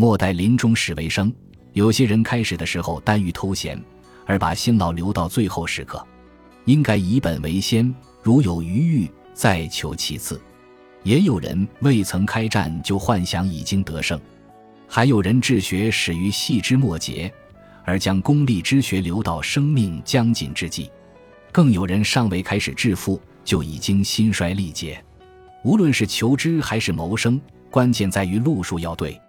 莫待临终时为生。有些人开始的时候耽于偷闲，而把辛劳留到最后时刻。应该以本为先，如有余欲，再求其次。也有人未曾开战就幻想已经得胜，还有人治学始于细枝末节，而将功利之学留到生命将尽之际。更有人尚未开始致富，就已经心衰力竭。无论是求知还是谋生，关键在于路数要对。